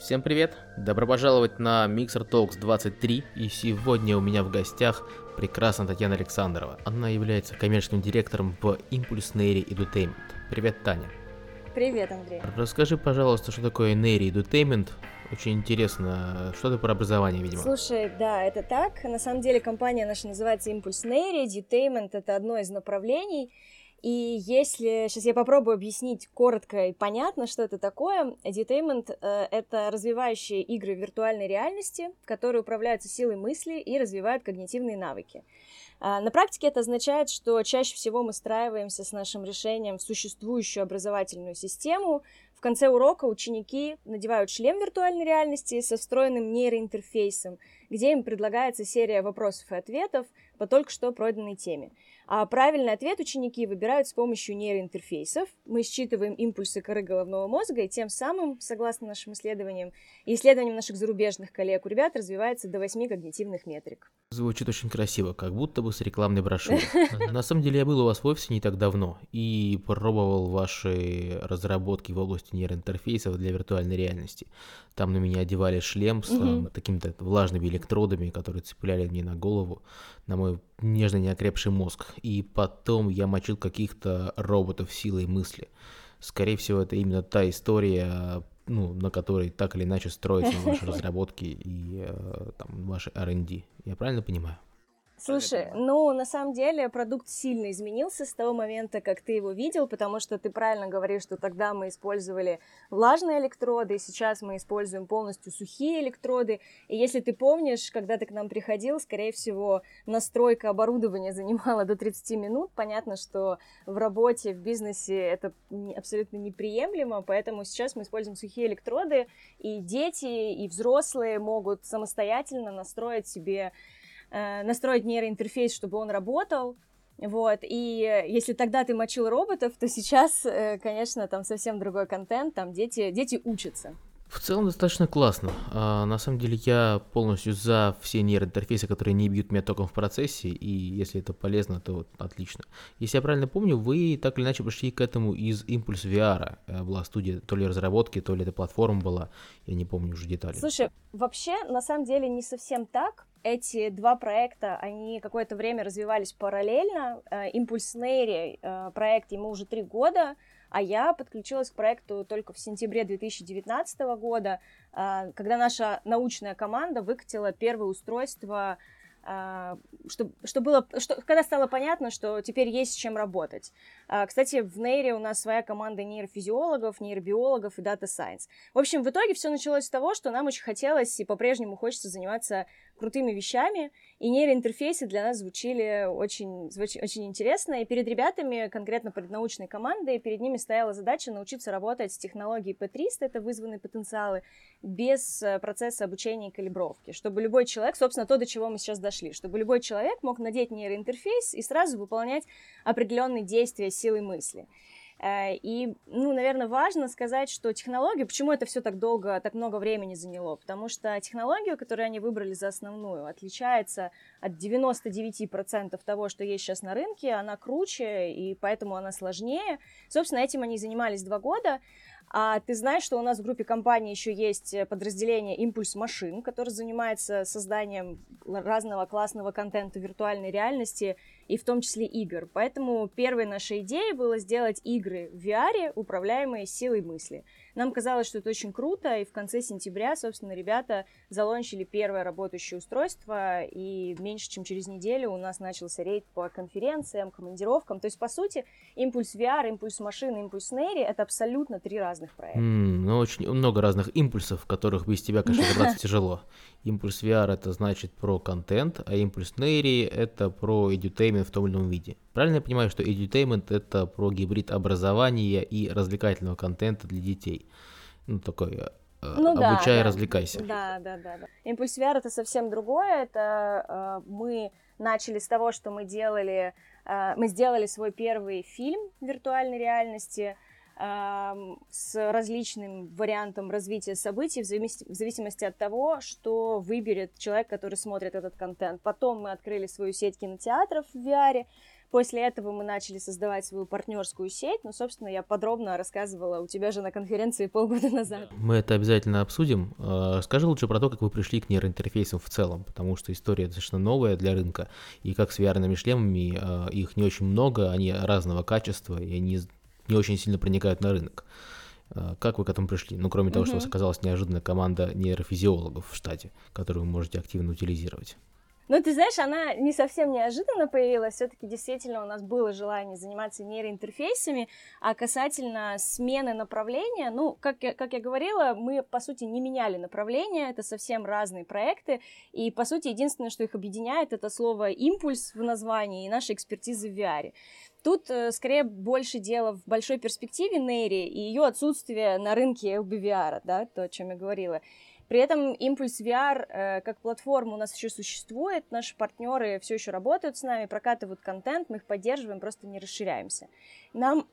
Всем привет! Добро пожаловать на Mixer Talks 23, и сегодня у меня в гостях прекрасная Татьяна Александрова. Она является коммерческим директором в Impulse Neri Edutainment. Привет, Таня! Привет, Андрей! Расскажи, пожалуйста, что такое Neri Edutainment, очень интересно, что это про образование, видимо. Слушай, да, это так. На самом деле компания наша называется Impulse Neri, Edutainment — это одно из направлений, и если сейчас я попробую объяснить коротко и понятно, что это такое, edutainment э, — это развивающие игры виртуальной реальности, которые управляются силой мысли и развивают когнитивные навыки. А, на практике это означает, что чаще всего мы встраиваемся с нашим решением в существующую образовательную систему. В конце урока ученики надевают шлем виртуальной реальности со встроенным нейроинтерфейсом, где им предлагается серия вопросов и ответов по только что пройденной теме. А правильный ответ ученики выбирают с помощью нейроинтерфейсов. Мы считываем импульсы коры головного мозга, и тем самым, согласно нашим исследованиям и исследованиям наших зарубежных коллег, у ребят развивается до 8 когнитивных метрик. Звучит очень красиво, как будто бы с рекламной брошюры. На самом деле я был у вас в офисе не так давно и пробовал ваши разработки в области нейроинтерфейсов для виртуальной реальности. Там на меня одевали шлем с такими-то влажными электродами, которые цепляли мне на голову, на мой нежно неокрепший мозг. И потом я мочил каких-то роботов силой мысли. Скорее всего, это именно та история, ну, на которой так или иначе строятся ваши разработки и э, там, ваши R&D. Я правильно понимаю? Слушай, ну, на самом деле продукт сильно изменился с того момента, как ты его видел, потому что ты правильно говоришь, что тогда мы использовали влажные электроды, сейчас мы используем полностью сухие электроды. И если ты помнишь, когда ты к нам приходил, скорее всего, настройка оборудования занимала до 30 минут. Понятно, что в работе, в бизнесе это абсолютно неприемлемо, поэтому сейчас мы используем сухие электроды, и дети, и взрослые могут самостоятельно настроить себе настроить нейроинтерфейс, чтобы он работал, вот, и если тогда ты мочил роботов, то сейчас, э, конечно, там совсем другой контент, там дети, дети учатся. В целом достаточно классно. А, на самом деле я полностью за все нейроинтерфейсы, которые не бьют меня током в процессе, и если это полезно, то вот отлично. Если я правильно помню, вы так или иначе пришли к этому из Impulse VR. Э, была студия то ли разработки, то ли это платформа была, я не помню уже детали. Слушай, вообще, на самом деле не совсем так. Эти два проекта, они какое-то время развивались параллельно. Impulse Neri э, проект ему уже три года, а я подключилась к проекту только в сентябре 2019 года, а, когда наша научная команда выкатила первое устройство что, что было, что, когда стало понятно, что теперь есть с чем работать. Кстати, в Нейре у нас своя команда нейрофизиологов, нейробиологов и дата сайенс. В общем, в итоге все началось с того, что нам очень хотелось и по-прежнему хочется заниматься крутыми вещами, и нейроинтерфейсы для нас звучили очень, звуч, очень интересно, и перед ребятами, конкретно перед научной командой, перед ними стояла задача научиться работать с технологией P300, это вызванные потенциалы, без э, процесса обучения и калибровки, чтобы любой человек, собственно, то, до чего мы сейчас дошли, чтобы любой человек мог надеть нейроинтерфейс и сразу выполнять определенные действия силой мысли. Э, и, ну, наверное, важно сказать, что технология, почему это все так долго, так много времени заняло? Потому что технологию, которую они выбрали за основную, отличается от 99% того, что есть сейчас на рынке, она круче, и поэтому она сложнее. Собственно, этим они занимались два года. А ты знаешь, что у нас в группе компании еще есть подразделение Импульс Машин, которое занимается созданием разного классного контента виртуальной реальности и в том числе игр. Поэтому первой нашей идеей было сделать игры в VR, управляемые силой мысли. Нам казалось, что это очень круто, и в конце сентября, собственно, ребята залончили первое работающее устройство, и меньше чем через неделю у нас начался рейд по конференциям, командировкам. То есть, по сути, импульс VR, импульс машины, импульс Нейри — это абсолютно три разных проекта. Mm, ну, очень много разных импульсов, которых без тебя, конечно, разобраться тяжело. Импульс VR — это значит про контент, а импульс Нейри — это про edutainment в том или ином виде. Правильно я понимаю, что edutainment — это про гибрид образования и развлекательного контента для детей? Ну, такой э, ну, обучай, да, развлекайся. Да, да, да, да. Импульс VR это совсем другое. Это э, мы начали с того, что мы делали, э, мы сделали свой первый фильм виртуальной реальности с различным вариантом развития событий в зависимости от того, что выберет человек, который смотрит этот контент. Потом мы открыли свою сеть кинотеатров в VR, После этого мы начали создавать свою партнерскую сеть. Ну, собственно, я подробно рассказывала у тебя же на конференции полгода назад. Мы это обязательно обсудим. А, скажи лучше про то, как вы пришли к нейроинтерфейсам в целом, потому что история достаточно новая для рынка, и как с VR-ными шлемами, а, их не очень много, они разного качества, и они не очень сильно проникают на рынок. А, как вы к этому пришли? Ну, кроме того, что у вас оказалась неожиданная команда нейрофизиологов в штате, которую вы можете активно утилизировать. Ну, ты знаешь, она не совсем неожиданно появилась. Все-таки действительно у нас было желание заниматься нейроинтерфейсами, а касательно смены направления, ну, как я, как я говорила, мы, по сути, не меняли направление, это совсем разные проекты, и, по сути, единственное, что их объединяет, это слово «импульс» в названии и наша экспертиза в VR. Тут, э, скорее, больше дело в большой перспективе Нейри и ее отсутствие на рынке LBVR, да, то, о чем я говорила. При этом Impulse VR э, как платформа у нас еще существует, наши партнеры все еще работают с нами, прокатывают контент, мы их поддерживаем, просто не расширяемся. Нам,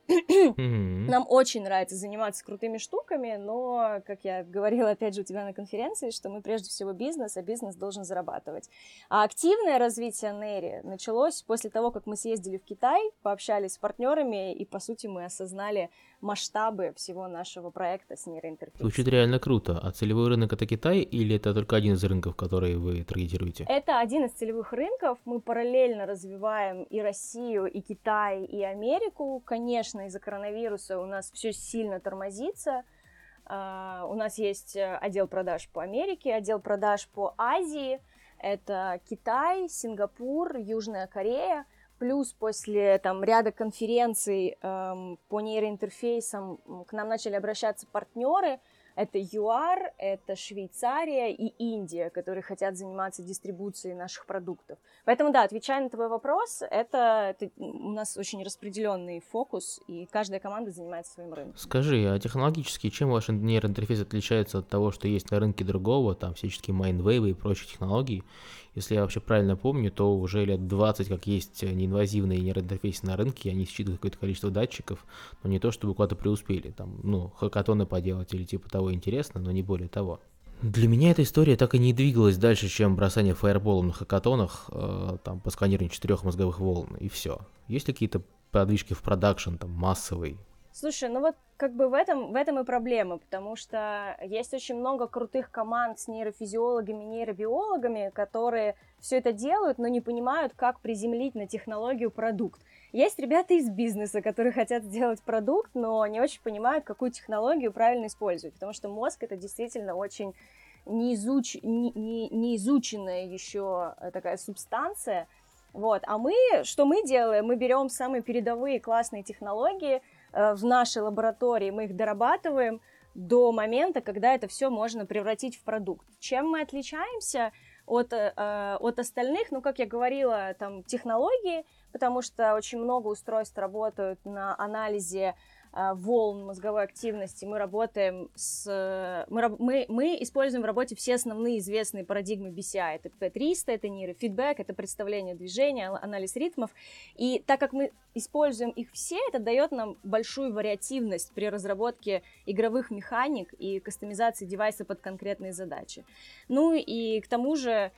нам очень нравится заниматься крутыми штуками, но, как я говорила, опять же, у тебя на конференции, что мы прежде всего бизнес, а бизнес должен зарабатывать. А активное развитие Нери началось после того, как мы съездили в Китай, пообщались с партнерами, и, по сути, мы осознали масштабы всего нашего проекта с нейроинтерфейсом. Звучит реально круто. А целевой рынок это Китай или это только один из рынков, которые вы таргетируете? Это один из целевых рынков. Мы параллельно развиваем и Россию, и Китай, и Америку. Конечно, из-за коронавируса у нас все сильно тормозится. Uh, у нас есть э, отдел продаж по Америке, отдел продаж по Азии. Это Китай, Сингапур, Южная Корея – Плюс после там, ряда конференций эм, по нейроинтерфейсам к нам начали обращаться партнеры, это ЮАР, это Швейцария и Индия, которые хотят заниматься дистрибуцией наших продуктов. Поэтому, да, отвечая на твой вопрос, это, это у нас очень распределенный фокус, и каждая команда занимается своим рынком. Скажи, а технологически чем ваш нейроинтерфейс отличается от того, что есть на рынке другого, там всяческие майндвейвы и прочие технологии? Если я вообще правильно помню, то уже лет 20 как есть неинвазивные нейроинтерфейсы на рынке, они считывают какое-то количество датчиков, но не то, чтобы куда-то преуспели, там, ну, хакатоны поделать или типа того интересно, но не более того. Для меня эта история так и не двигалась дальше, чем бросание фаерболом на хакатонах, э, там, по сканированию четырех мозговых волн, и все. Есть ли какие-то подвижки в продакшн, там, массовый, Слушай, ну вот как бы в этом, в этом и проблема, потому что есть очень много крутых команд с нейрофизиологами, нейробиологами, которые все это делают, но не понимают, как приземлить на технологию продукт. Есть ребята из бизнеса, которые хотят сделать продукт, но не очень понимают, какую технологию правильно использовать, потому что мозг это действительно очень неизуч... не, не, неизученная еще такая субстанция. Вот. А мы, что мы делаем? Мы берем самые передовые классные технологии, в нашей лаборатории, мы их дорабатываем до момента, когда это все можно превратить в продукт. Чем мы отличаемся от, э, от остальных? Ну, как я говорила, там технологии, потому что очень много устройств работают на анализе волн мозговой активности. Мы работаем с... Мы, мы, мы используем в работе все основные известные парадигмы BCI. Это P300, это нейрофидбэк, это представление движения, анализ ритмов. И так как мы используем их все, это дает нам большую вариативность при разработке игровых механик и кастомизации девайса под конкретные задачи. Ну и к тому же Э,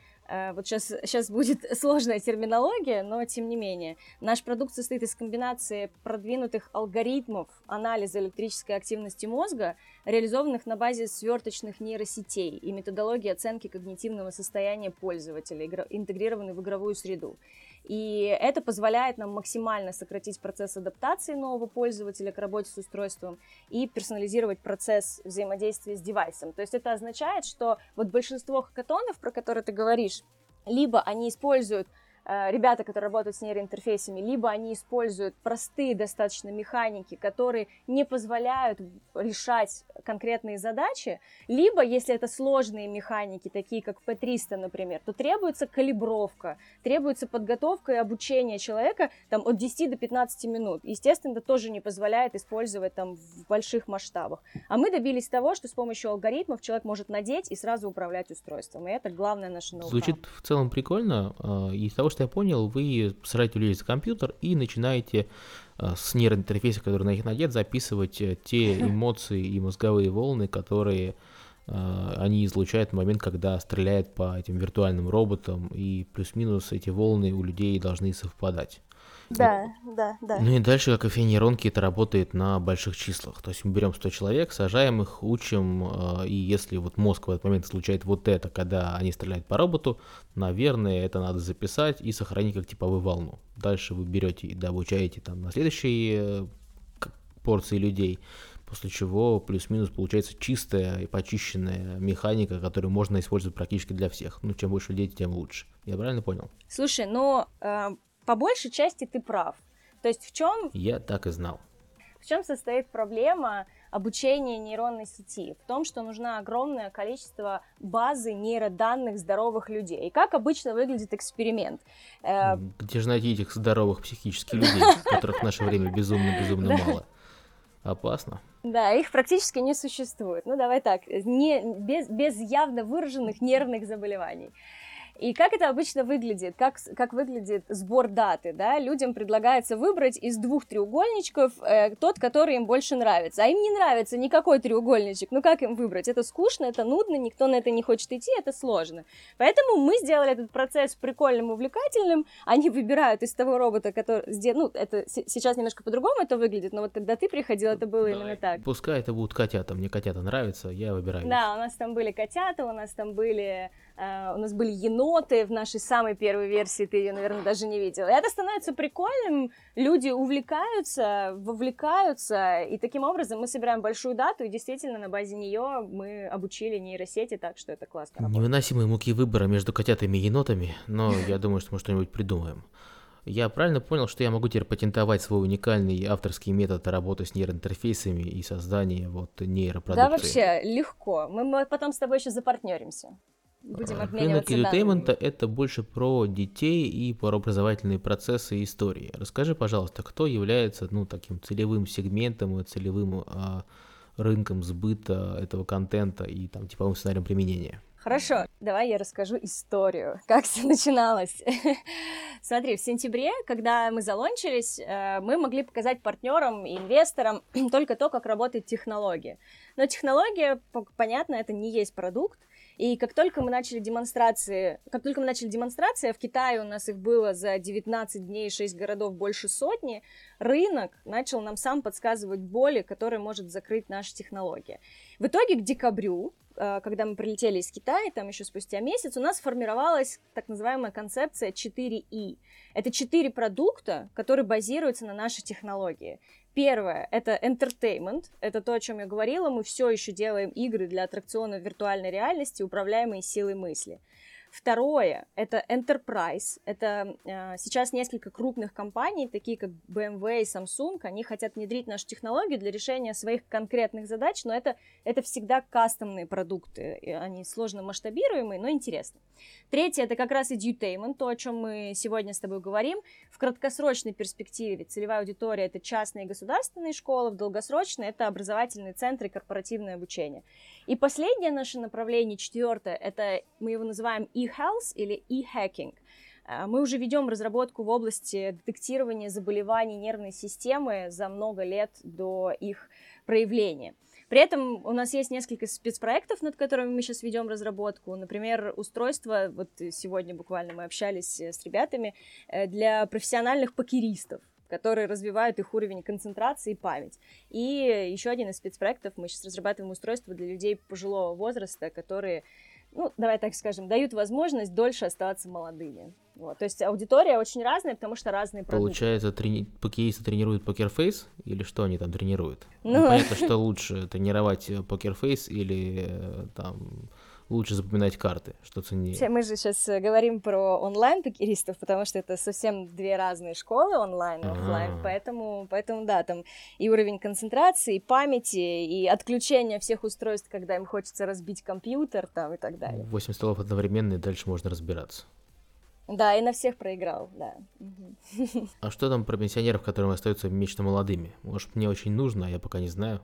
вот сейчас, сейчас будет сложная терминология, но тем не менее. Наш продукт состоит из комбинации продвинутых алгоритмов анализа электрической активности мозга, реализованных на базе сверточных нейросетей и методологии оценки когнитивного состояния пользователя, интегрированной в игровую среду. И это позволяет нам максимально сократить процесс адаптации нового пользователя к работе с устройством и персонализировать процесс взаимодействия с девайсом. То есть это означает, что вот большинство хакатонов, про которые ты говоришь, либо они используют ребята, которые работают с нейроинтерфейсами, либо они используют простые достаточно механики, которые не позволяют решать конкретные задачи, либо, если это сложные механики, такие как P300, например, то требуется калибровка, требуется подготовка и обучение человека там, от 10 до 15 минут. Естественно, это тоже не позволяет использовать там, в больших масштабах. А мы добились того, что с помощью алгоритмов человек может надеть и сразу управлять устройством. И это главное наше ноу Звучит в целом прикольно. А, из того, что что я понял, вы сразу влезете в компьютер и начинаете э, с нейроинтерфейса, который на них надет, записывать э, те эмоции и мозговые волны, которые э, они излучают в момент, когда стреляют по этим виртуальным роботам, и плюс-минус эти волны у людей должны совпадать. Да, да, да. Ну и дальше, как и нейронки, это работает на больших числах. То есть мы берем 100 человек, сажаем их, учим, э, и если вот мозг в этот момент случает вот это, когда они стреляют по роботу, наверное, это надо записать и сохранить как типовую волну. Дальше вы берете и обучаете там на следующие э, порции людей, после чего плюс-минус получается чистая и почищенная механика, которую можно использовать практически для всех. Ну, чем больше людей, тем лучше. Я правильно понял? Слушай, но э, по большей части ты прав. То есть в чем... Я так и знал. В чем состоит проблема обучения нейронной сети? В том, что нужно огромное количество базы нейроданных здоровых людей. И как обычно выглядит эксперимент? Э, Где же найти этих здоровых психических людей, которых в наше время безумно-безумно мало? Опасно. Да, их практически не существует. Ну, давай так, не, без, без явно выраженных нервных заболеваний. И как это обычно выглядит? Как, как выглядит сбор даты? Да? Людям предлагается выбрать из двух треугольничков э, тот, который им больше нравится. А им не нравится никакой треугольничек. Ну как им выбрать? Это скучно, это нудно, никто на это не хочет идти, это сложно. Поэтому мы сделали этот процесс прикольным, увлекательным. Они выбирают из того робота, который... Ну, это сейчас немножко по-другому это выглядит, но вот когда ты приходил, это было да, именно так. Пускай это будут котята. Мне котята нравятся, я выбираю. Да, у нас там были котята, у нас там были Uh, у нас были еноты в нашей самой первой версии, ты ее, наверное, даже не видела. И это становится прикольным, люди увлекаются, вовлекаются, и таким образом мы собираем большую дату, и действительно на базе нее мы обучили нейросети, так что это классно. Невыносимые муки выбора между котятами и енотами, но я думаю, что мы что-нибудь придумаем. Я правильно понял, что я могу теперь патентовать свой уникальный авторский метод работы с нейроинтерфейсами и создания вот нейропродукции? Да, вообще, легко. Мы потом с тобой еще запартнеримся будем обмениваться Рынок edutainment — это больше про детей и про образовательные процессы и истории. Расскажи, пожалуйста, кто является ну, таким целевым сегментом и целевым а, рынком сбыта этого контента и там типовым сценарием применения? Хорошо, давай я расскажу историю, как все начиналось. Смотри, в сентябре, когда мы залончились, э, мы могли показать партнерам и инвесторам только то, как работает технология. Но технология, понятно, это не есть продукт, и как только мы начали демонстрации, как только мы начали демонстрации, а в Китае у нас их было за 19 дней 6 городов больше сотни, рынок начал нам сам подсказывать боли, которые может закрыть наша технология. В итоге к декабрю э, когда мы прилетели из Китая, там еще спустя месяц, у нас формировалась так называемая концепция 4И. Это четыре продукта, которые базируются на нашей технологии. Первое — это entertainment, это то, о чем я говорила, мы все еще делаем игры для аттракционов виртуальной реальности, управляемые силой мысли. Второе — это enterprise. Это э, сейчас несколько крупных компаний, такие как BMW и Samsung, они хотят внедрить нашу технологию для решения своих конкретных задач, но это, это всегда кастомные продукты. Они сложно масштабируемые, но интересны. Третье — это как раз edutainment, то, о чем мы сегодня с тобой говорим. В краткосрочной перспективе целевая аудитория — это частные и государственные школы, в долгосрочной — это образовательные центры и корпоративное обучение. И последнее наше направление, четвертое, это мы его называем e-health или e-hacking. А, мы уже ведем разработку в области детектирования заболеваний нервной системы за много лет до их проявления. При этом у нас есть несколько спецпроектов, над которыми мы сейчас ведем разработку. Например, устройство, вот сегодня буквально мы общались с ребятами, э, для профессиональных покеристов которые развивают их уровень концентрации и память. И еще один из спецпроектов, мы сейчас разрабатываем устройство для людей пожилого возраста, которые, ну, давай так скажем, дают возможность дольше оставаться молодыми. Вот. То есть аудитория очень разная, потому что разные продукты. Получается, трени... тренируют покерфейс или что они там тренируют? Ну, ну понятно, что лучше тренировать покерфейс или э, там лучше запоминать карты, что ценнее. Мы же сейчас э, говорим про онлайн-покеристов, потому что это совсем две разные школы, онлайн и офлайн, поэтому, поэтому, да, там и уровень концентрации, и памяти, и отключение всех устройств, когда им хочется разбить компьютер, там, и так далее. 8 столов одновременно, и дальше можно разбираться. Да, и на всех проиграл, да. А что там про пенсионеров, которые остаются вечно молодыми? Может, мне очень нужно, а я пока не знаю.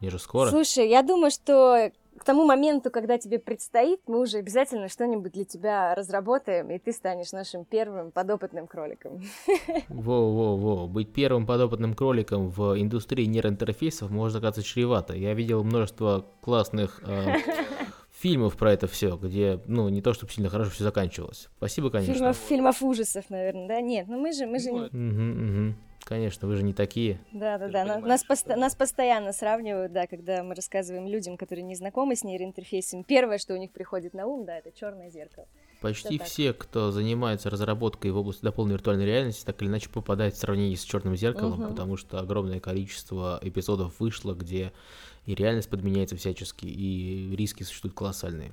Мне же скоро. Слушай, я думаю, что к тому моменту, когда тебе предстоит, мы уже обязательно что-нибудь для тебя разработаем, и ты станешь нашим первым подопытным кроликом. Во-во-во, быть первым подопытным кроликом в индустрии нейроинтерфейсов может оказаться чревато. Я видел множество классных э, фильмов про это все, где, ну, не то, чтобы сильно хорошо все заканчивалось. Спасибо, конечно. Фильмов, фильмов ужасов, наверное, да? Нет, ну мы же, мы же... Угу, угу. Конечно, вы же не такие. Да, да, да. Нас, пост- нас постоянно сравнивают, да, когда мы рассказываем людям, которые не знакомы с нейроинтерфейсом. Первое, что у них приходит на ум, да, это черное зеркало. Почти все, кто занимается разработкой в области дополненной виртуальной реальности, так или иначе попадает в сравнение с черным зеркалом, угу. потому что огромное количество эпизодов вышло, где и реальность подменяется всячески, и риски существуют колоссальные.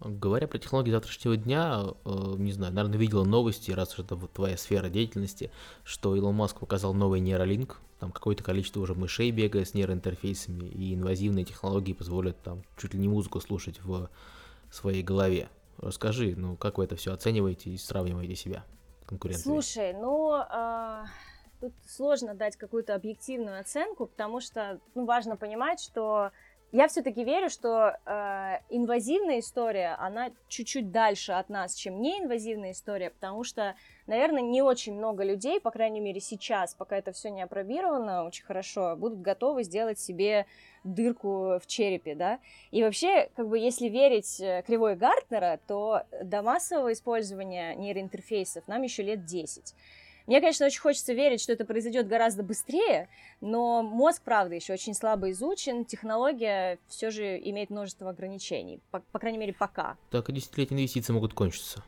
Говоря про технологии завтрашнего дня, э, не знаю, наверное, видела новости, раз уж это вот твоя сфера деятельности, что Илон Маск показал новый нейролинк, там какое-то количество уже мышей бегает с нейроинтерфейсами, и инвазивные технологии позволят там чуть ли не музыку слушать в своей голове. Расскажи, ну как вы это все оцениваете и сравниваете себя конкурентами? Слушай, ну э, тут сложно дать какую-то объективную оценку, потому что ну, важно понимать, что я все-таки верю, что э, инвазивная история, она чуть-чуть дальше от нас, чем неинвазивная история, потому что, наверное, не очень много людей, по крайней мере сейчас, пока это все не опробировано очень хорошо, будут готовы сделать себе дырку в черепе, да. И вообще, как бы, если верить э, кривой Гартнера, то до массового использования нейроинтерфейсов нам еще лет 10. Мне, конечно, очень хочется верить, что это произойдет гораздо быстрее, но мозг, правда, еще очень слабо изучен, технология все же имеет множество ограничений, по, по крайней мере, пока. Так и десятилетние инвестиции могут кончиться.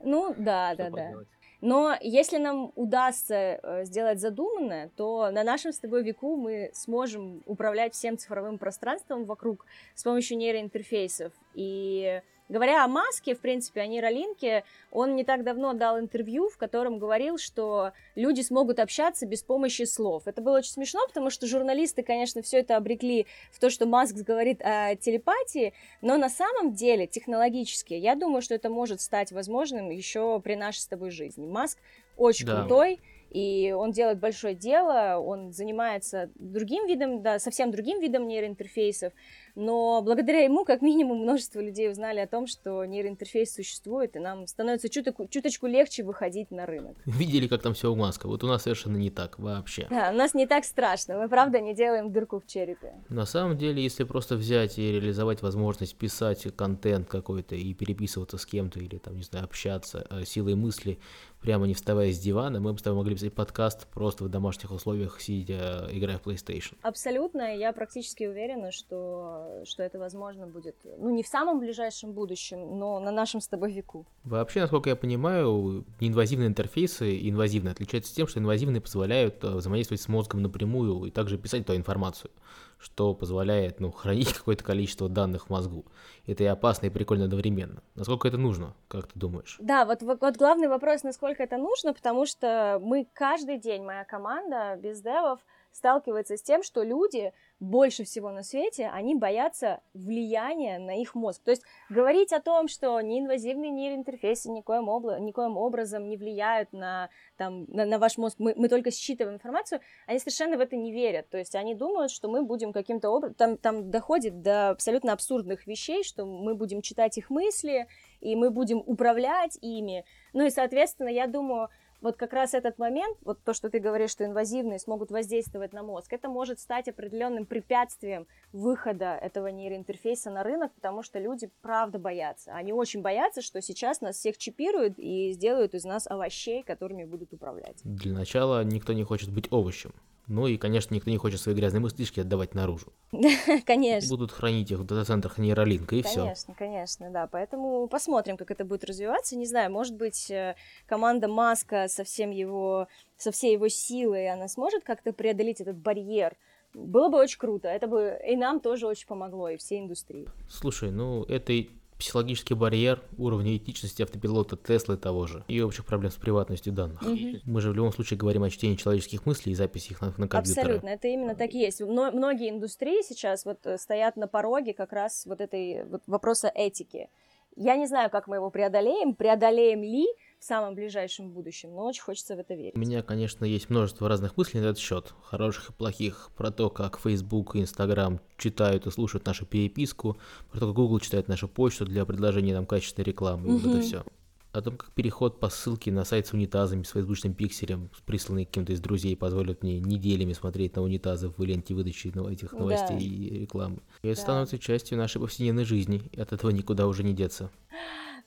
Ну, да, что да, поделать? да. Но если нам удастся э, сделать задуманное, то на нашем с тобой веку мы сможем управлять всем цифровым пространством вокруг с помощью нейроинтерфейсов. И Говоря о Маске, в принципе, о нейролинке, он не так давно дал интервью, в котором говорил, что люди смогут общаться без помощи слов. Это было очень смешно, потому что журналисты, конечно, все это обрекли в то, что Маск говорит о телепатии, но на самом деле технологически я думаю, что это может стать возможным еще при нашей с тобой жизни. Маск очень да. крутой, и он делает большое дело, он занимается другим видом, да, совсем другим видом нейроинтерфейсов, но благодаря ему, как минимум, множество людей узнали о том, что нейроинтерфейс существует, и нам становится чуточку, чуточку легче выходить на рынок. Видели, как там все у Маска? Вот у нас совершенно не так вообще. Да, у нас не так страшно, мы правда не делаем дырку в черепе. На самом деле, если просто взять и реализовать возможность писать контент какой-то и переписываться с кем-то, или там, не знаю, общаться э, силой мысли, прямо не вставая с дивана, мы бы с тобой могли писать подкаст просто в домашних условиях, сидя, играя в PlayStation. Абсолютно, я практически уверена, что что это возможно будет, ну, не в самом ближайшем будущем, но на нашем с тобой веку. Вообще, насколько я понимаю, неинвазивные интерфейсы инвазивные отличаются тем, что инвазивные позволяют э, взаимодействовать с мозгом напрямую и также писать эту информацию, что позволяет, ну, хранить какое-то количество данных в мозгу. Это и опасно, и прикольно одновременно. Насколько это нужно, как ты думаешь? Да, вот, вот, главный вопрос, насколько это нужно, потому что мы каждый день, моя команда без девов, сталкивается с тем, что люди больше всего на свете, они боятся влияния на их мозг. То есть говорить о том, что неинвазивные нейроинтерфейсы никоим, обла- никоим образом не влияют на, там, на, на ваш мозг, мы, мы только считываем информацию, они совершенно в это не верят. То есть они думают, что мы будем каким-то образом... Там, там доходит до абсолютно абсурдных вещей, что мы будем читать их мысли, и мы будем управлять ими. Ну и, соответственно, я думаю, вот как раз этот момент, вот то, что ты говоришь, что инвазивные смогут воздействовать на мозг, это может стать определенным препятствием выхода этого нейроинтерфейса на рынок, потому что люди правда боятся. Они очень боятся, что сейчас нас всех чипируют и сделают из нас овощей, которыми будут управлять. Для начала никто не хочет быть овощем. Ну и, конечно, никто не хочет свои грязные мыслишки отдавать наружу. Конечно. Будут хранить их в дата-центрах нейролинка, и все. Конечно, конечно, да. Поэтому посмотрим, как это будет развиваться. Не знаю, может быть, э, команда Маска со, всем его, со всей его силой, она сможет как-то преодолеть этот барьер. Было бы очень круто. Это бы и нам тоже очень помогло, и всей индустрии. Слушай, ну это психологический барьер уровня этичности автопилота Теслы того же и общих проблем с приватностью данных. Угу. Мы же в любом случае говорим о чтении человеческих мыслей и записи их на, на компьютеры. Абсолютно, это именно так и есть. Но, многие индустрии сейчас вот э, стоят на пороге как раз вот этой вот вопроса этики. Я не знаю, как мы его преодолеем, преодолеем ли, самом ближайшем будущем, но очень хочется в это верить. У меня, конечно, есть множество разных мыслей на этот счет, хороших и плохих, про то, как Facebook и Instagram читают и слушают нашу переписку, про то, как Google читает нашу почту для предложения нам качественной рекламы, и вот это все. о том, как переход по ссылке на сайт с унитазами с фейсбучным пикселем, присланный кем-то из друзей, позволит мне неделями смотреть на унитазы в ленте выдачи этих новостей да. и рекламы. И это да. становится частью нашей повседневной жизни, и от этого никуда уже не деться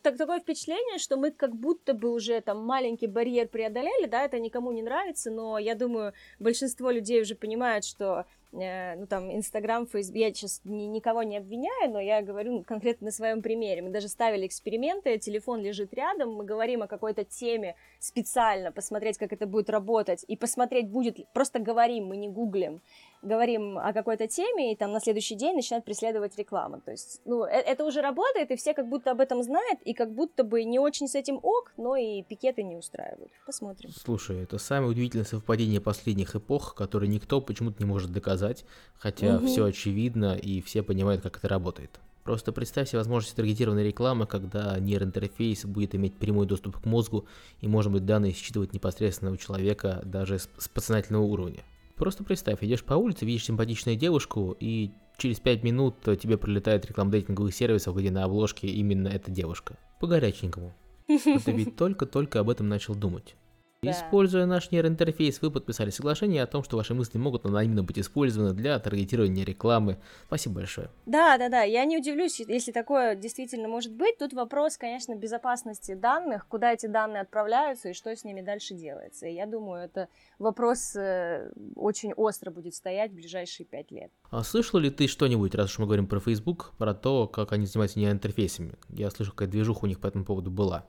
так, такое впечатление, что мы как будто бы уже там маленький барьер преодолели, да, это никому не нравится, но я думаю, большинство людей уже понимают, что Э, ну там Инстаграм, Фейсбук, я сейчас ни, никого не обвиняю, но я говорю конкретно на своем примере. Мы даже ставили эксперименты, телефон лежит рядом, мы говорим о какой-то теме специально, посмотреть, как это будет работать, и посмотреть будет, просто говорим, мы не гуглим, говорим о какой-то теме, и там на следующий день начинает преследовать реклама. То есть, ну, э, это уже работает, и все как будто об этом знают, и как будто бы не очень с этим ок, но и пикеты не устраивают. Посмотрим. Слушай, это самое удивительное совпадение последних эпох, которые никто почему-то не может доказать, хотя угу. все очевидно, и все понимают, как это работает. Просто представь себе возможность таргетированной рекламы, когда нейроинтерфейс будет иметь прямой доступ к мозгу и, может быть, данные считывать непосредственно у человека даже с подсознательного уровня. Просто представь, идешь по улице, видишь симпатичную девушку, и через 5 минут тебе прилетает реклама дейтинговых сервисов, где на обложке именно эта девушка. По горяченькому. Ты ведь только-только об этом начал думать. Да. Используя наш нейроинтерфейс, вы подписали соглашение о том, что ваши мысли могут анонимно быть использованы для таргетирования рекламы. Спасибо большое. Да, да, да. Я не удивлюсь, если такое действительно может быть. Тут вопрос, конечно, безопасности данных, куда эти данные отправляются и что с ними дальше делается. И я думаю, это вопрос э, очень остро будет стоять в ближайшие пять лет. А слышал ли ты что-нибудь, раз уж мы говорим про Facebook, про то, как они занимаются нейроинтерфейсами? Я слышал, какая движуха у них по этому поводу была.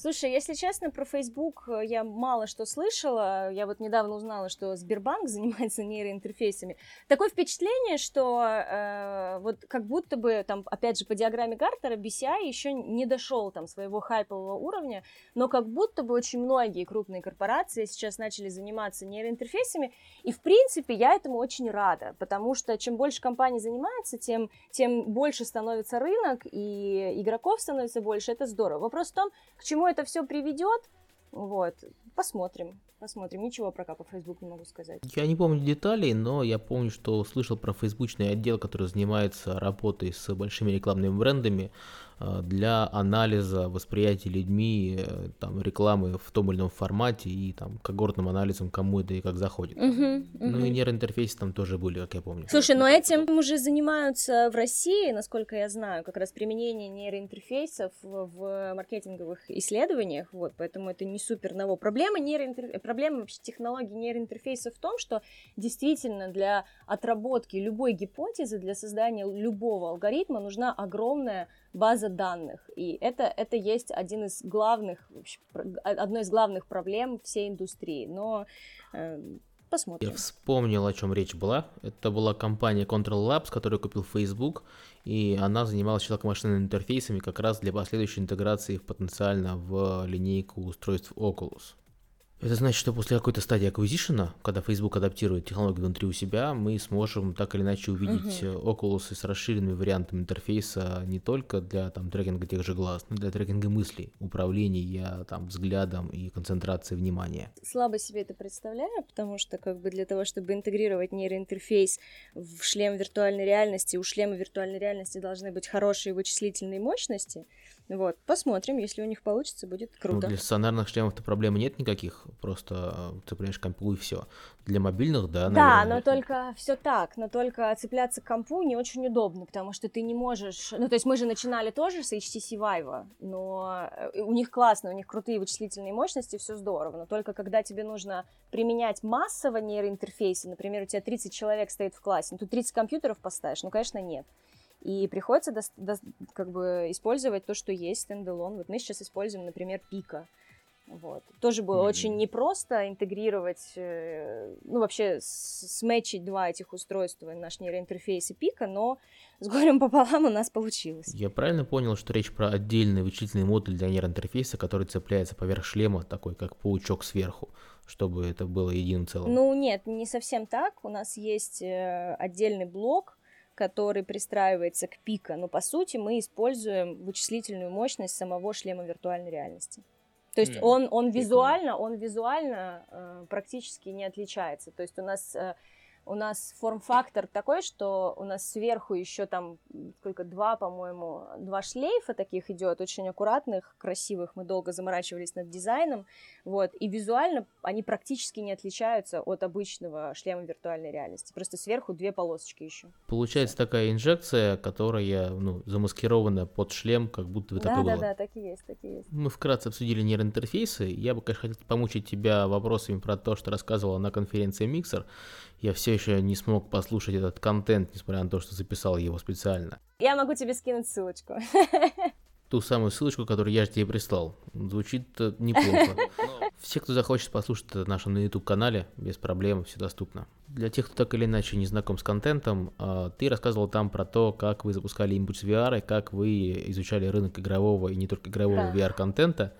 Слушай, если честно, про Facebook э, я мало что слышала. Я вот недавно узнала, что Сбербанк занимается нейроинтерфейсами. Такое впечатление, что э, вот как будто бы там, опять же, по диаграмме Гартера BCI еще не дошел там своего хайпового уровня, но как будто бы очень многие крупные корпорации сейчас начали заниматься нейроинтерфейсами, и в принципе я этому очень рада, потому что чем больше компаний занимается, тем, тем больше становится рынок, и игроков становится больше, это здорово. Вопрос в том, к чему это все приведет, вот, посмотрим. Посмотрим. Ничего про по Facebook не могу сказать. Я не помню деталей, но я помню, что слышал про фейсбучный отдел, который занимается работой с большими рекламными брендами э, для анализа восприятия людьми э, там, рекламы в том или ином формате и там когортным анализом, кому это и как заходит. Угу, угу. Ну и нейроинтерфейсы там тоже были, как я помню. Слушай, но этим уже занимаются в России, насколько я знаю, как раз применение нейроинтерфейсов в маркетинговых исследованиях, вот, поэтому это не супер ново. Проблема нейроинтерфейсов проблема вообще технологии нейроинтерфейса в том, что действительно для отработки любой гипотезы, для создания любого алгоритма нужна огромная база данных. И это, это есть один из главных, одно из главных проблем всей индустрии. Но э, посмотрим. Я вспомнил, о чем речь была. Это была компания Control Labs, которая купил Facebook, и она занималась человекомашинными интерфейсами как раз для последующей интеграции потенциально в линейку устройств Oculus. Это значит, что после какой-то стадии аквизишена, когда Facebook адаптирует технологию внутри у себя, мы сможем так или иначе увидеть uh-huh. Oculus с расширенными вариантами интерфейса не только для там, трекинга тех же глаз, но и для трекинга мыслей, управления там, взглядом и концентрации внимания. Слабо себе это представляю, потому что как бы для того, чтобы интегрировать нейроинтерфейс в шлем виртуальной реальности, у шлема виртуальной реальности должны быть хорошие вычислительные мощности, вот, посмотрим, если у них получится, будет ну, круто. Ну, для стационарных шлемов-то проблемы нет никаких, просто цепляешь компу и все. Для мобильных, да, наверное. Да, но только все так, но только цепляться к компу не очень удобно, потому что ты не можешь, ну, то есть мы же начинали тоже с HTC Vive, но э, у них классно, у них крутые вычислительные мощности, все здорово, но только когда тебе нужно применять массово нейроинтерфейсы, например, у тебя 30 человек стоит в классе, ну, тут 30 компьютеров поставишь, ну, конечно, нет. И приходится до, до, как бы использовать то, что есть стендалон. Вот мы сейчас используем, например, пика. Вот. Тоже было mm-hmm. очень непросто интегрировать, э, ну, вообще сметчить два этих устройства, наш нейроинтерфейс и пика, но с горем пополам у нас получилось. Я правильно понял, что речь про отдельный вычислительный модуль для нейроинтерфейса, который цепляется поверх шлема, такой как паучок сверху, чтобы это было единым целым? Ну, нет, не совсем так. У нас есть э, отдельный блок, который пристраивается к пика, но по сути мы используем вычислительную мощность самого шлема виртуальной реальности. То есть mm, он, он визуально, он визуально э, практически не отличается. То есть у нас, э, у нас форм-фактор такой, что у нас сверху еще там сколько, два, по-моему, два шлейфа таких идет, очень аккуратных, красивых, мы долго заморачивались над дизайном, вот, и визуально они практически не отличаются от обычного шлема виртуальной реальности, просто сверху две полосочки еще. Получается такая инжекция, которая, ну, замаскирована под шлем, как будто бы да, так и да, было. Да, да, так и есть, так и есть. Мы вкратце обсудили нейроинтерфейсы, я бы, конечно, хотел помучить тебя вопросами про то, что рассказывала на конференции Mixer, я все еще не смог послушать этот контент, несмотря на то, что записал его специально. Я могу тебе скинуть ссылочку. Ту самую ссылочку, которую я же тебе прислал. Звучит э, неплохо. Все, кто захочет послушать это нашем на YouTube-канале, без проблем, все доступно. Для тех, кто так или иначе не знаком с контентом, а, ты рассказывал там про то, как вы запускали Impulse VR, и как вы изучали рынок игрового и не только игрового VR-контента.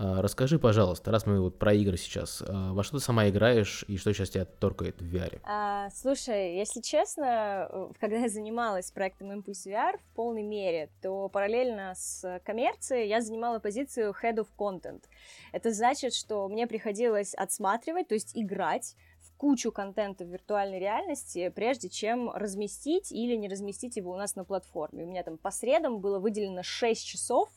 А, расскажи, пожалуйста, раз мы вот про игры сейчас, а, во что ты сама играешь и что сейчас тебя торкает в VR? А, слушай, если честно, когда я занималась проектом Impulse VR в полной мере, то параллельно с коммерцией я занимала позицию Head of Content. Это значит, что мне приходилось отсматривать, то есть играть кучу контента в виртуальной реальности, прежде чем разместить или не разместить его у нас на платформе. У меня там по средам было выделено 6 часов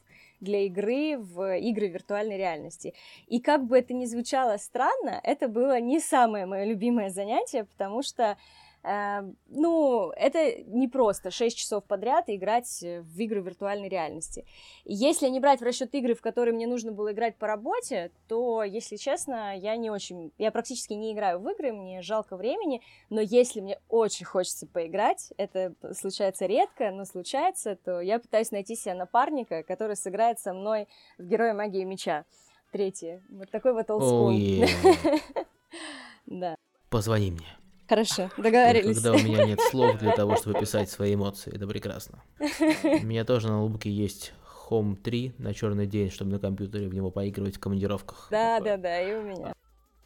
для игры в игры виртуальной реальности. И как бы это ни звучало странно, это было не самое мое любимое занятие, потому что ну, это не просто 6 часов подряд играть э, в игры виртуальной реальности. Если не брать в расчет игры, в которые мне нужно было играть по работе, то, если честно, я не очень, я практически не играю в игры, мне жалко времени, но если мне очень хочется поиграть, это случается редко, но случается, то я пытаюсь найти себе напарника, который сыграет со мной в Героя магии меча. Третье. Вот такой вот олдскул. Oh, yeah. да. Позвони мне. Хорошо, договорились. Когда у меня нет слов для того, чтобы писать свои эмоции, это прекрасно. У меня тоже на ноутбуке есть Home 3 на черный день, чтобы на компьютере в него поигрывать в командировках. Да, да, да, и у меня.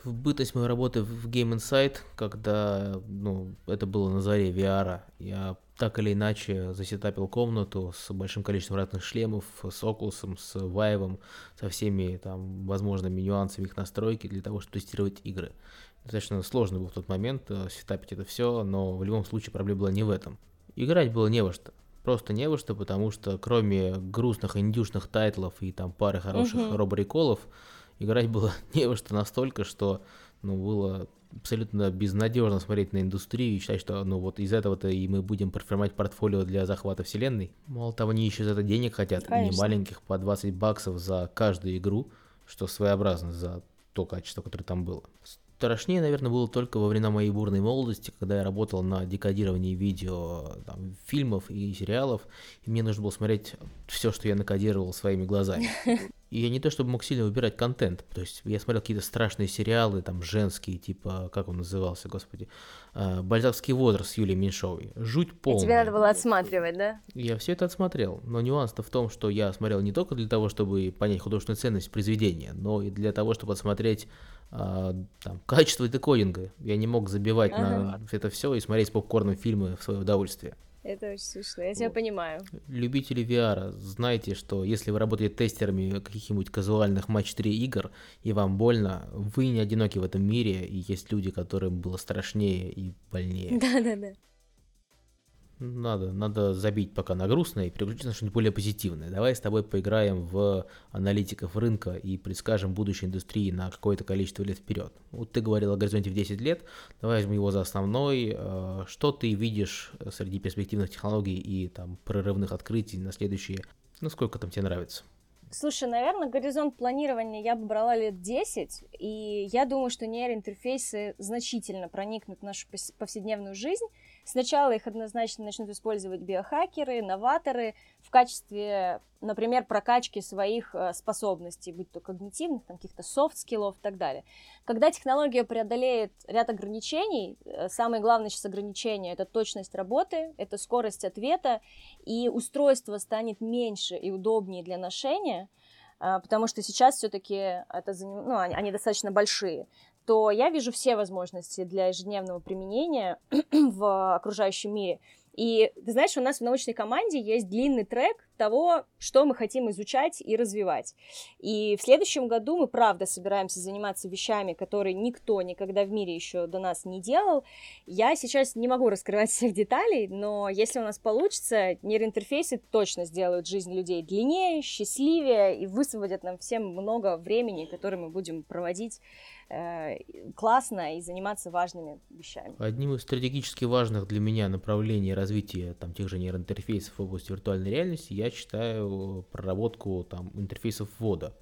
В бытность моей работы в Game Insight, когда ну, это было на заре VR, я так или иначе засетапил комнату с большим количеством разных шлемов, с Oculus, с Vive, со всеми там возможными нюансами их настройки для того, чтобы тестировать игры. Достаточно сложно был в тот момент э, сетапить это все, но в любом случае проблема была не в этом. Играть было не во что. Просто не во что, потому что кроме грустных индюшных тайтлов и там пары хороших uh-huh. робореколов, играть было не во что настолько, что ну, было абсолютно безнадежно смотреть на индустрию и считать, что ну вот из этого-то и мы будем проформировать портфолио для захвата вселенной. Мало того, они еще за это денег хотят, Конечно. не маленьких, по 20 баксов за каждую игру, что своеобразно за то качество, которое там было. Страшнее, наверное, было только во времена моей бурной молодости, когда я работал на декодировании видео, там, фильмов и сериалов, и мне нужно было смотреть все, что я накодировал своими глазами. И я не то чтобы мог сильно выбирать контент, то есть я смотрел какие-то страшные сериалы, там, женские, типа, как он назывался, господи, а, «Бальзакский возраст» с Юлией Меньшовой. Жуть полная. И тебе надо было отсматривать, да? Я все это отсмотрел, но нюанс-то в том, что я смотрел не только для того, чтобы понять художественную ценность произведения, но и для того, чтобы отсмотреть а, там, качество декодинга. Я не мог забивать ага. на это все и смотреть попкорном фильмы в свое удовольствие. Это очень смешно, я вот. тебя понимаю. Любители VR, знайте, что если вы работаете тестерами каких-нибудь казуальных матч 3 игр, и вам больно, вы не одиноки в этом мире, и есть люди, которым было страшнее и больнее. Да-да-да. Надо, надо забить пока на грустное и переключиться на что-нибудь более позитивное. Давай с тобой поиграем в аналитиков рынка и предскажем будущее индустрии на какое-то количество лет вперед. Вот ты говорил о горизонте в 10 лет, давай возьмем его за основной. Э, что ты видишь среди перспективных технологий и там прорывных открытий на следующие, ну сколько там тебе нравится? Слушай, наверное, горизонт планирования я бы брала лет 10, и я думаю, что нейроинтерфейсы значительно проникнут в нашу повседневную жизнь, Сначала их однозначно начнут использовать биохакеры, новаторы в качестве, например, прокачки своих э, способностей, будь то когнитивных, каких-то софт-скиллов и так далее. Когда технология преодолеет ряд ограничений, э, самое главное сейчас ограничение – это точность работы, это скорость ответа, и устройство станет меньше и удобнее для ношения, э, потому что сейчас все-таки это, ну, они достаточно большие то я вижу все возможности для ежедневного применения в окружающем мире. И ты знаешь, у нас в научной команде есть длинный трек того, что мы хотим изучать и развивать. И в следующем году мы, правда, собираемся заниматься вещами, которые никто никогда в мире еще до нас не делал. Я сейчас не могу раскрывать всех деталей, но если у нас получится, нейроинтерфейсы точно сделают жизнь людей длиннее, счастливее и высвободят нам всем много времени, которое мы будем проводить э, классно и заниматься важными вещами. Одним из стратегически важных для меня направлений развития там, тех же нейроинтерфейсов в области виртуальной реальности я считаю проработку там, интерфейсов ввода.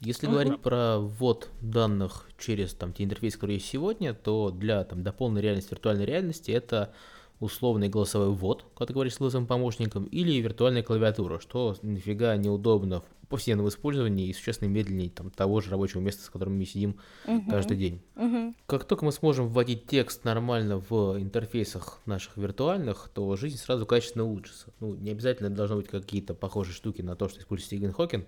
Если uh-huh. говорить про ввод данных через там, те интерфейсы, которые есть сегодня, то для там, до полной реальности, виртуальной реальности это условный голосовой ввод, когда ты говоришь с голосовым помощником, или виртуальная клавиатура, что нафига неудобно в повседневном использовании и существенно медленнее там, того же рабочего места, с которым мы сидим uh-huh. каждый день. Uh-huh. Как только мы сможем вводить текст нормально в интерфейсах наших виртуальных, то жизнь сразу качественно улучшится. Ну, не обязательно должны быть какие-то похожие штуки на то, что использует Стивен Хокин,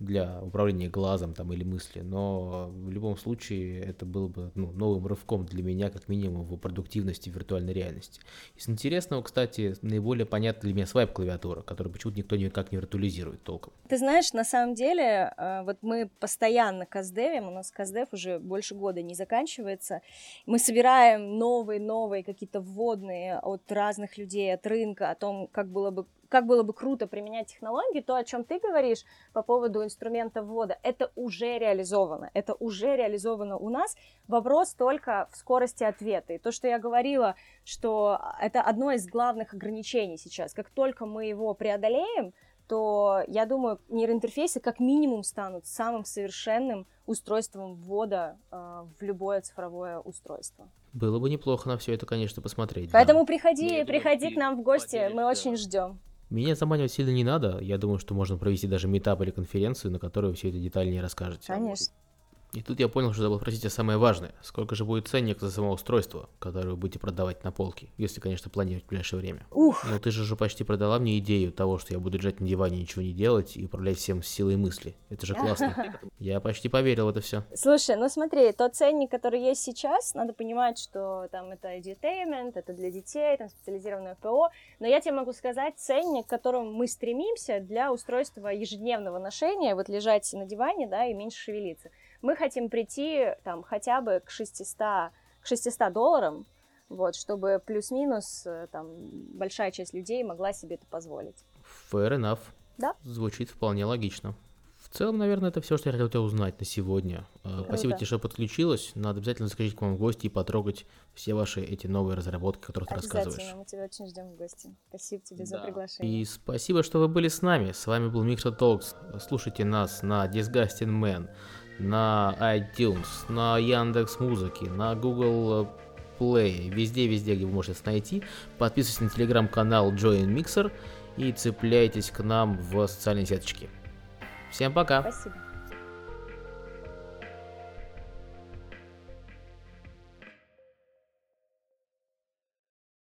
для управления глазом там или мысли, но в любом случае это было бы ну, новым рывком для меня, как минимум, в продуктивности виртуальной реальности. Из интересного, кстати, наиболее понятна для меня свайп-клавиатура, которую почему-то никто никак не виртуализирует толком. Ты знаешь, на самом деле, э, вот мы постоянно каздевим, у нас каздев уже больше года не заканчивается, мы собираем новые-новые какие-то вводные от разных людей, от рынка, о том, как было бы как было бы круто применять технологии, то, о чем ты говоришь по поводу инструмента ввода, это уже реализовано, это уже реализовано у нас. Вопрос только в скорости ответа. И то, что я говорила, что это одно из главных ограничений сейчас. Как только мы его преодолеем, то, я думаю, нейроинтерфейсы как минимум станут самым совершенным устройством ввода э, в любое цифровое устройство. Было бы неплохо на все это, конечно, посмотреть. Поэтому да. приходи, приходи к нам в гости, мы очень ждем. Меня заманивать сильно не надо. Я думаю, что можно провести даже метап или конференцию, на которой вы все это детальнее расскажете. Конечно. И тут я понял, что забыл спросить о самое важное. Сколько же будет ценник за само устройство, которое вы будете продавать на полке, если, конечно, планируете в ближайшее время? Ух! Ну ты же уже почти продала мне идею того, что я буду лежать на диване, ничего не делать и управлять всем силой мысли. Это же классно. Я почти поверил в это все. Слушай, ну смотри, тот ценник, который есть сейчас, надо понимать, что там это edutainment, это для детей, там специализированное ПО, но я тебе могу сказать ценник, к которому мы стремимся для устройства ежедневного ношения, вот лежать на диване, да, и меньше шевелиться мы хотим прийти там хотя бы к 600, к 600 долларам, вот, чтобы плюс-минус э, там большая часть людей могла себе это позволить. Fair enough. Да. Звучит вполне логично. В целом, наверное, это все, что я хотел тебя узнать на сегодня. Э, Круто. Спасибо тебе, что подключилась. Надо обязательно заскочить к вам в гости и потрогать все ваши эти новые разработки, которые ты рассказываешь. мы тебя очень ждем в гости. Спасибо тебе да. за приглашение. И спасибо, что вы были с нами. С вами был Mixer Talks. Слушайте нас на Disgusting Man, на iTunes, на Яндекс Музыке, на Google Play, везде-везде, где вы можете найти. Подписывайтесь на телеграм-канал Join Mixer и цепляйтесь к нам в социальные сеточки. Всем пока! Спасибо.